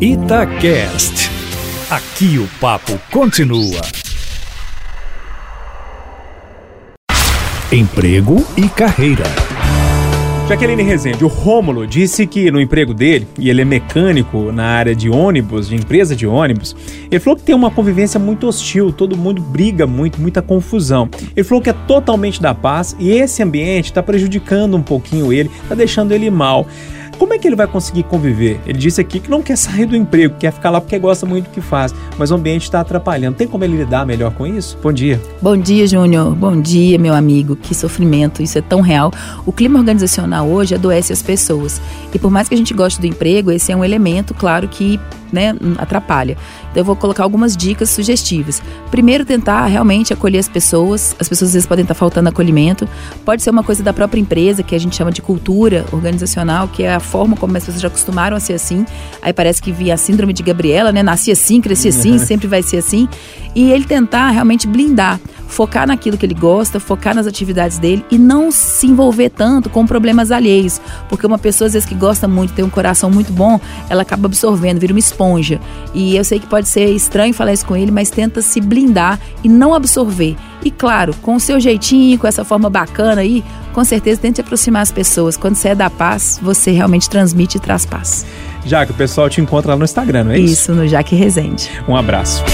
Itacast. Aqui o papo continua. Emprego e carreira. Jaqueline Rezende, o Rômulo disse que no emprego dele, e ele é mecânico na área de ônibus, de empresa de ônibus, ele falou que tem uma convivência muito hostil, todo mundo briga muito, muita confusão. Ele falou que é totalmente da paz e esse ambiente está prejudicando um pouquinho ele, está deixando ele mal. Como é que ele vai conseguir conviver? Ele disse aqui que não quer sair do emprego, quer ficar lá porque gosta muito do que faz, mas o ambiente está atrapalhando. Tem como ele lidar melhor com isso? Bom dia. Bom dia, Júnior. Bom dia, meu amigo. Que sofrimento, isso é tão real. O clima organizacional hoje adoece as pessoas. E por mais que a gente goste do emprego, esse é um elemento, claro, que né, atrapalha. Então eu vou colocar algumas dicas sugestivas. Primeiro, tentar realmente acolher as pessoas. As pessoas às vezes podem estar faltando acolhimento. Pode ser uma coisa da própria empresa, que a gente chama de cultura organizacional, que é a forma como as pessoas já acostumaram a ser assim. Aí parece que via a síndrome de Gabriela, né? Nasci assim, cresci assim, sempre vai ser assim. E ele tentar realmente blindar focar naquilo que ele gosta, focar nas atividades dele e não se envolver tanto com problemas alheios. Porque uma pessoa, às vezes, que gosta muito, tem um coração muito bom, ela acaba absorvendo, vira uma esponja. E eu sei que pode ser estranho falar isso com ele, mas tenta se blindar e não absorver. E claro, com o seu jeitinho, com essa forma bacana aí, com certeza tente aproximar as pessoas. Quando você é da paz, você realmente transmite e traz paz. Já que o pessoal te encontra lá no Instagram, não é isso? Isso, no Jaque Resende. Um abraço.